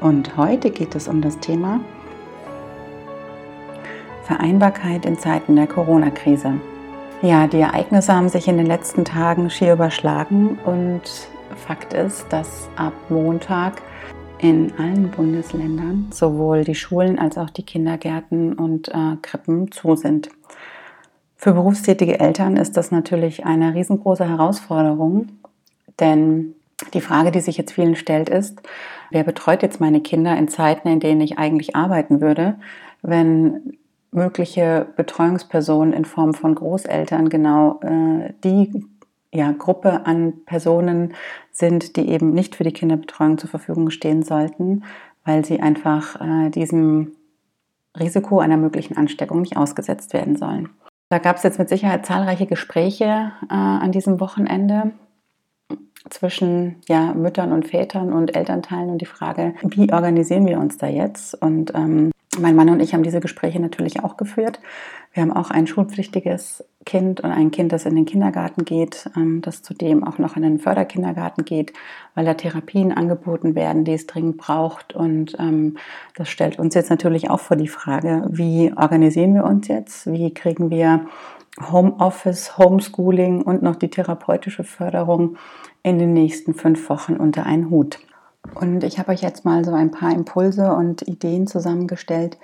Und heute geht es um das Thema Vereinbarkeit in Zeiten der Corona-Krise. Ja, die Ereignisse haben sich in den letzten Tagen schier überschlagen und Fakt ist, dass ab Montag in allen Bundesländern sowohl die Schulen als auch die Kindergärten und äh, Krippen zu sind. Für berufstätige Eltern ist das natürlich eine riesengroße Herausforderung, denn die Frage, die sich jetzt vielen stellt, ist, wer betreut jetzt meine Kinder in Zeiten, in denen ich eigentlich arbeiten würde, wenn mögliche Betreuungspersonen in Form von Großeltern genau äh, die ja, Gruppe an Personen sind, die eben nicht für die Kinderbetreuung zur Verfügung stehen sollten, weil sie einfach äh, diesem Risiko einer möglichen Ansteckung nicht ausgesetzt werden sollen. Da gab es jetzt mit Sicherheit zahlreiche Gespräche äh, an diesem Wochenende zwischen ja, Müttern und Vätern und Elternteilen und die Frage, wie organisieren wir uns da jetzt? Und ähm, mein Mann und ich haben diese Gespräche natürlich auch geführt. Wir haben auch ein schulpflichtiges Kind und ein Kind, das in den Kindergarten geht, ähm, das zudem auch noch in den Förderkindergarten geht, weil da Therapien angeboten werden, die es dringend braucht. Und ähm, das stellt uns jetzt natürlich auch vor die Frage, wie organisieren wir uns jetzt? Wie kriegen wir Homeoffice, Homeschooling und noch die therapeutische Förderung in den nächsten fünf Wochen unter einen Hut. Und ich habe euch jetzt mal so ein paar Impulse und Ideen zusammengestellt,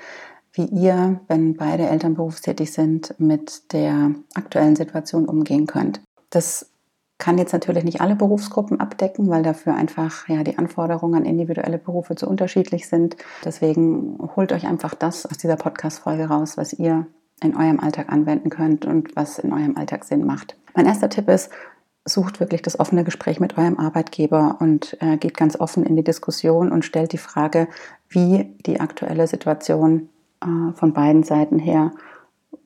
wie ihr, wenn beide Eltern berufstätig sind, mit der aktuellen Situation umgehen könnt. Das kann jetzt natürlich nicht alle Berufsgruppen abdecken, weil dafür einfach ja die Anforderungen an individuelle Berufe zu unterschiedlich sind. Deswegen holt euch einfach das aus dieser Podcast-Folge raus, was ihr in eurem Alltag anwenden könnt und was in eurem Alltag Sinn macht. Mein erster Tipp ist, sucht wirklich das offene Gespräch mit eurem Arbeitgeber und äh, geht ganz offen in die Diskussion und stellt die Frage, wie die aktuelle Situation äh, von beiden Seiten her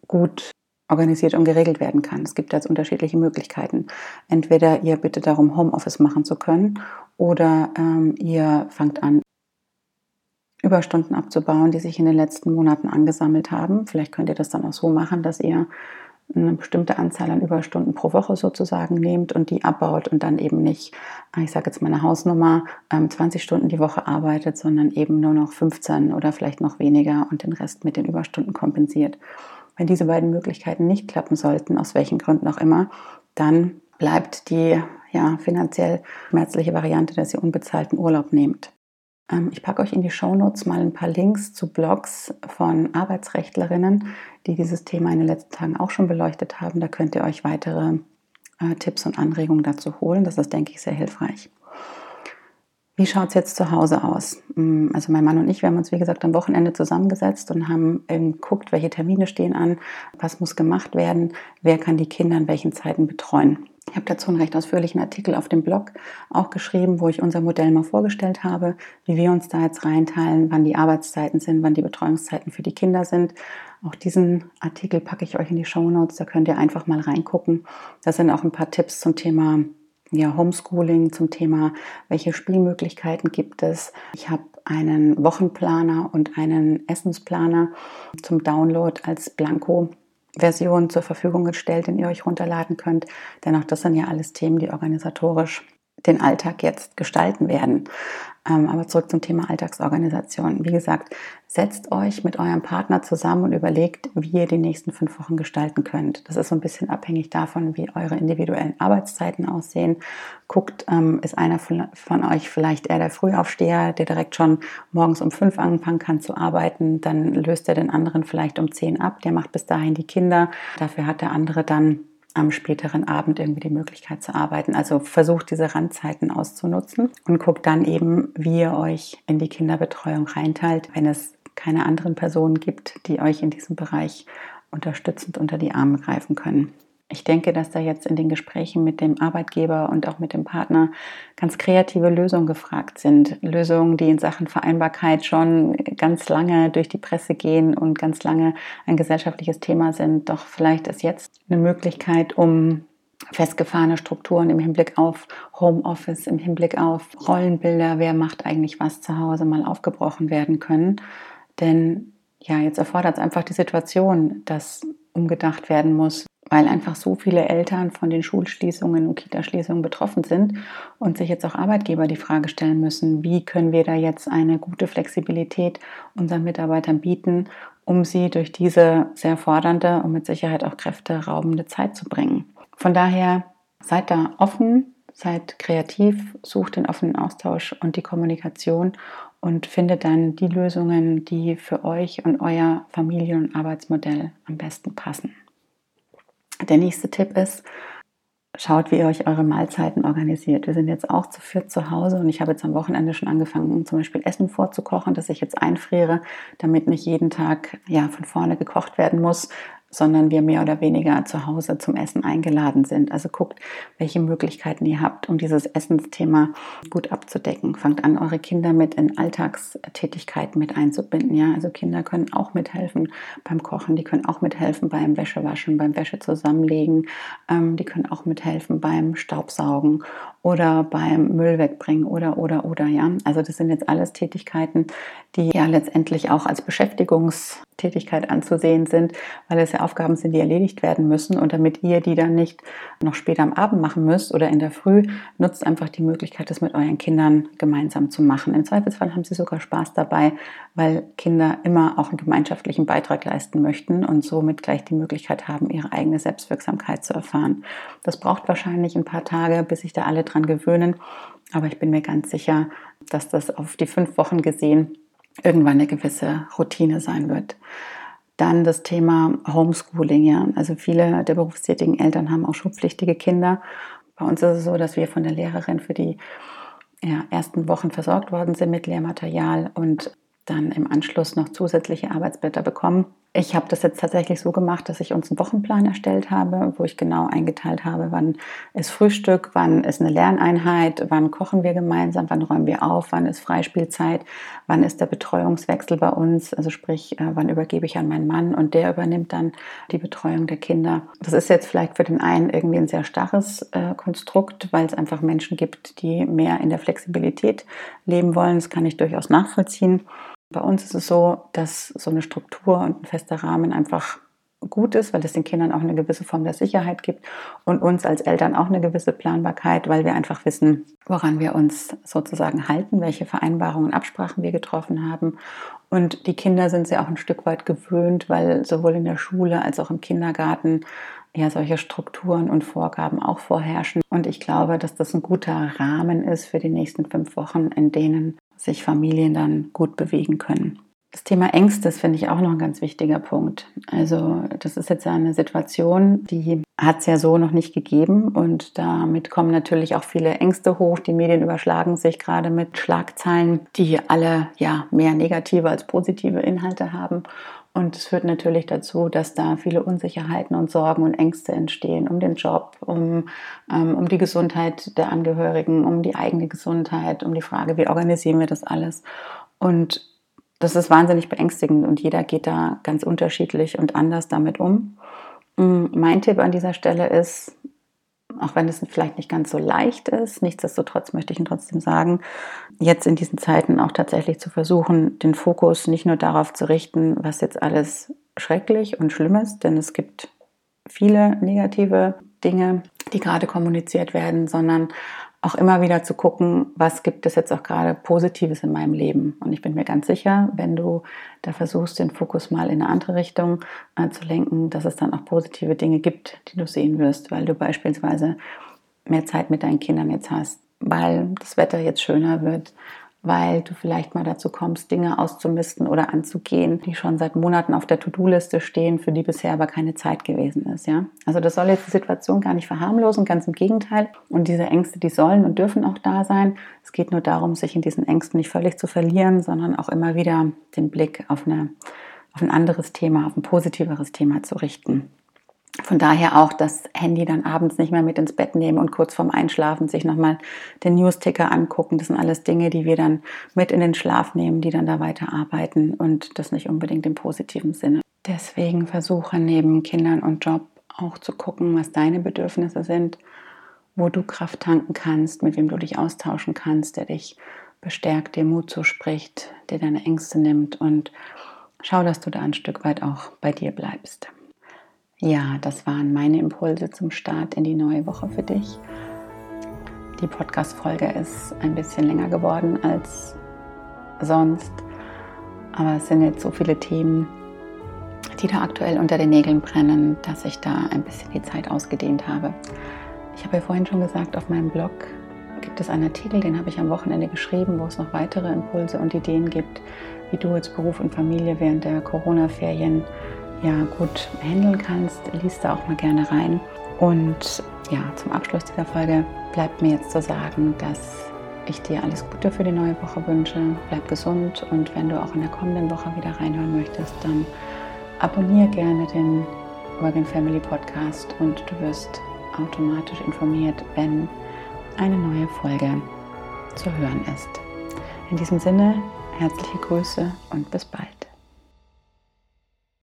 gut organisiert und geregelt werden kann. Es gibt jetzt unterschiedliche Möglichkeiten. Entweder ihr bittet darum, Homeoffice machen zu können oder ähm, ihr fangt an, Überstunden abzubauen, die sich in den letzten Monaten angesammelt haben. Vielleicht könnt ihr das dann auch so machen, dass ihr eine bestimmte Anzahl an Überstunden pro Woche sozusagen nehmt und die abbaut und dann eben nicht, ich sage jetzt meine Hausnummer, 20 ähm, Stunden die Woche arbeitet, sondern eben nur noch 15 oder vielleicht noch weniger und den Rest mit den Überstunden kompensiert. Wenn diese beiden Möglichkeiten nicht klappen sollten, aus welchen Gründen auch immer, dann bleibt die ja, finanziell schmerzliche Variante, dass ihr unbezahlten Urlaub nehmt. Ähm, ich packe euch in die Shownotes mal ein paar Links zu Blogs von Arbeitsrechtlerinnen, die dieses Thema in den letzten Tagen auch schon beleuchtet haben. Da könnt ihr euch weitere äh, Tipps und Anregungen dazu holen. Das ist, denke ich, sehr hilfreich. Wie schaut es jetzt zu Hause aus? Mm, also mein Mann und ich, wir haben uns, wie gesagt, am Wochenende zusammengesetzt und haben geguckt, welche Termine stehen an, was muss gemacht werden, wer kann die Kinder in welchen Zeiten betreuen. Ich habe dazu einen recht ausführlichen Artikel auf dem Blog auch geschrieben, wo ich unser Modell mal vorgestellt habe, wie wir uns da jetzt reinteilen, wann die Arbeitszeiten sind, wann die Betreuungszeiten für die Kinder sind. Auch diesen Artikel packe ich euch in die Show Notes, da könnt ihr einfach mal reingucken. Da sind auch ein paar Tipps zum Thema ja, Homeschooling, zum Thema, welche Spielmöglichkeiten gibt es. Ich habe einen Wochenplaner und einen Essensplaner zum Download als Blanko Version zur Verfügung gestellt, den ihr euch runterladen könnt. Denn auch das sind ja alles Themen, die organisatorisch den Alltag jetzt gestalten werden. Ähm, aber zurück zum Thema Alltagsorganisation. Wie gesagt, setzt euch mit eurem Partner zusammen und überlegt, wie ihr die nächsten fünf Wochen gestalten könnt. Das ist so ein bisschen abhängig davon, wie eure individuellen Arbeitszeiten aussehen. Guckt, ähm, ist einer von euch vielleicht eher der Frühaufsteher, der direkt schon morgens um fünf anfangen kann zu arbeiten. Dann löst er den anderen vielleicht um zehn ab. Der macht bis dahin die Kinder. Dafür hat der andere dann am späteren Abend irgendwie die Möglichkeit zu arbeiten. Also versucht diese Randzeiten auszunutzen und guckt dann eben, wie ihr euch in die Kinderbetreuung reinteilt, wenn es keine anderen Personen gibt, die euch in diesem Bereich unterstützend unter die Arme greifen können. Ich denke, dass da jetzt in den Gesprächen mit dem Arbeitgeber und auch mit dem Partner ganz kreative Lösungen gefragt sind. Lösungen, die in Sachen Vereinbarkeit schon ganz lange durch die Presse gehen und ganz lange ein gesellschaftliches Thema sind. Doch vielleicht ist jetzt eine Möglichkeit, um festgefahrene Strukturen im Hinblick auf Homeoffice, im Hinblick auf Rollenbilder, wer macht eigentlich was zu Hause, mal aufgebrochen werden können. Denn ja, jetzt erfordert es einfach die Situation, dass umgedacht werden muss, weil einfach so viele Eltern von den Schulschließungen und Kitaschließungen betroffen sind und sich jetzt auch Arbeitgeber die Frage stellen müssen, wie können wir da jetzt eine gute Flexibilität unseren Mitarbeitern bieten, um sie durch diese sehr fordernde und mit Sicherheit auch kräfteraubende Zeit zu bringen. Von daher seid da offen, seid kreativ, sucht den offenen Austausch und die Kommunikation und findet dann die Lösungen, die für euch und euer Familien- und Arbeitsmodell am besten passen. Der nächste Tipp ist, schaut, wie ihr euch eure Mahlzeiten organisiert. Wir sind jetzt auch zu viert zu Hause und ich habe jetzt am Wochenende schon angefangen, zum Beispiel Essen vorzukochen, das ich jetzt einfriere, damit nicht jeden Tag ja, von vorne gekocht werden muss, sondern wir mehr oder weniger zu Hause zum Essen eingeladen sind. Also guckt, welche Möglichkeiten ihr habt, um dieses Essensthema gut abzudecken. Fangt an, eure Kinder mit in Alltagstätigkeiten mit einzubinden. Ja, also Kinder können auch mithelfen beim Kochen, die können auch mithelfen beim Wäschewaschen, beim Wäsche zusammenlegen, ähm, die können auch mithelfen beim Staubsaugen oder beim Müll wegbringen oder oder oder ja. Also das sind jetzt alles Tätigkeiten, die ja letztendlich auch als Beschäftigungstätigkeit anzusehen sind, weil es ja Aufgaben sind, die erledigt werden müssen. Und damit ihr die dann nicht noch später am Abend machen müsst oder in der Früh, nutzt einfach die Möglichkeit, das mit euren Kindern gemeinsam zu machen. Im Zweifelsfall haben sie sogar Spaß dabei, weil Kinder immer auch einen gemeinschaftlichen Beitrag leisten möchten und somit gleich die Möglichkeit haben, ihre eigene Selbstwirksamkeit zu erfahren. Das braucht wahrscheinlich ein paar Tage, bis sich da alle dran gewöhnen. Aber ich bin mir ganz sicher, dass das auf die fünf Wochen gesehen irgendwann eine gewisse Routine sein wird. Dann das Thema Homeschooling. Ja. Also viele der berufstätigen Eltern haben auch schulpflichtige Kinder. Bei uns ist es so, dass wir von der Lehrerin für die ja, ersten Wochen versorgt worden sind mit Lehrmaterial und dann im Anschluss noch zusätzliche Arbeitsblätter bekommen. Ich habe das jetzt tatsächlich so gemacht, dass ich uns einen Wochenplan erstellt habe, wo ich genau eingeteilt habe, wann ist Frühstück, wann ist eine Lerneinheit, wann kochen wir gemeinsam, wann räumen wir auf, wann ist Freispielzeit, wann ist der Betreuungswechsel bei uns, also sprich, äh, wann übergebe ich an meinen Mann und der übernimmt dann die Betreuung der Kinder. Das ist jetzt vielleicht für den einen irgendwie ein sehr starres äh, Konstrukt, weil es einfach Menschen gibt, die mehr in der Flexibilität leben wollen. Das kann ich durchaus nachvollziehen. Bei uns ist es so, dass so eine Struktur und ein fester Rahmen einfach gut ist, weil es den Kindern auch eine gewisse Form der Sicherheit gibt und uns als Eltern auch eine gewisse Planbarkeit, weil wir einfach wissen, woran wir uns sozusagen halten, welche Vereinbarungen, und Absprachen wir getroffen haben. Und die Kinder sind sie auch ein Stück weit gewöhnt, weil sowohl in der Schule als auch im Kindergarten ja solche Strukturen und Vorgaben auch vorherrschen. Und ich glaube, dass das ein guter Rahmen ist für die nächsten fünf Wochen, in denen sich Familien dann gut bewegen können. Das Thema Ängste finde ich auch noch ein ganz wichtiger Punkt. Also das ist jetzt eine Situation, die hat es ja so noch nicht gegeben und damit kommen natürlich auch viele Ängste hoch. Die Medien überschlagen sich gerade mit Schlagzeilen, die alle ja mehr negative als positive Inhalte haben. Und es führt natürlich dazu, dass da viele Unsicherheiten und Sorgen und Ängste entstehen um den Job, um, ähm, um die Gesundheit der Angehörigen, um die eigene Gesundheit, um die Frage, wie organisieren wir das alles. Und das ist wahnsinnig beängstigend und jeder geht da ganz unterschiedlich und anders damit um. Mm, mein Tipp an dieser Stelle ist, auch wenn es vielleicht nicht ganz so leicht ist. Nichtsdestotrotz möchte ich Ihnen trotzdem sagen, jetzt in diesen Zeiten auch tatsächlich zu versuchen, den Fokus nicht nur darauf zu richten, was jetzt alles schrecklich und schlimm ist, denn es gibt viele negative Dinge, die gerade kommuniziert werden, sondern auch immer wieder zu gucken, was gibt es jetzt auch gerade Positives in meinem Leben. Und ich bin mir ganz sicher, wenn du da versuchst, den Fokus mal in eine andere Richtung äh, zu lenken, dass es dann auch positive Dinge gibt, die du sehen wirst, weil du beispielsweise mehr Zeit mit deinen Kindern jetzt hast, weil das Wetter jetzt schöner wird, weil du vielleicht mal dazu kommst, Dinge auszumisten oder anzugehen, die schon seit Monaten auf der To-Do-Liste stehen, für die bisher aber keine Zeit gewesen ist. Ja? Also das soll jetzt die Situation gar nicht verharmlosen, ganz im Gegenteil. Und diese Ängste, die sollen und dürfen auch da sein. Es geht nur darum, sich in diesen Ängsten nicht völlig zu verlieren, sondern auch immer wieder den Blick auf, eine, auf ein anderes Thema, auf ein positiveres Thema zu richten. Von daher auch das Handy dann abends nicht mehr mit ins Bett nehmen und kurz vorm Einschlafen sich nochmal den Newsticker angucken. Das sind alles Dinge, die wir dann mit in den Schlaf nehmen, die dann da weiterarbeiten und das nicht unbedingt im positiven Sinne. Deswegen versuche neben Kindern und Job auch zu gucken, was deine Bedürfnisse sind, wo du Kraft tanken kannst, mit wem du dich austauschen kannst, der dich bestärkt, dir Mut zuspricht, der deine Ängste nimmt und schau, dass du da ein Stück weit auch bei dir bleibst. Ja, das waren meine Impulse zum Start in die neue Woche für dich. Die Podcast-Folge ist ein bisschen länger geworden als sonst, aber es sind jetzt so viele Themen, die da aktuell unter den Nägeln brennen, dass ich da ein bisschen die Zeit ausgedehnt habe. Ich habe ja vorhin schon gesagt, auf meinem Blog gibt es einen Artikel, den habe ich am Wochenende geschrieben, wo es noch weitere Impulse und Ideen gibt, wie du jetzt Beruf und Familie während der Corona-Ferien ja gut handeln kannst, liest da auch mal gerne rein. Und ja, zum Abschluss dieser Folge bleibt mir jetzt zu sagen, dass ich dir alles Gute für die neue Woche wünsche. Bleib gesund und wenn du auch in der kommenden Woche wieder reinhören möchtest, dann abonniere gerne den Work Family Podcast und du wirst automatisch informiert, wenn eine neue Folge zu hören ist. In diesem Sinne, herzliche Grüße und bis bald.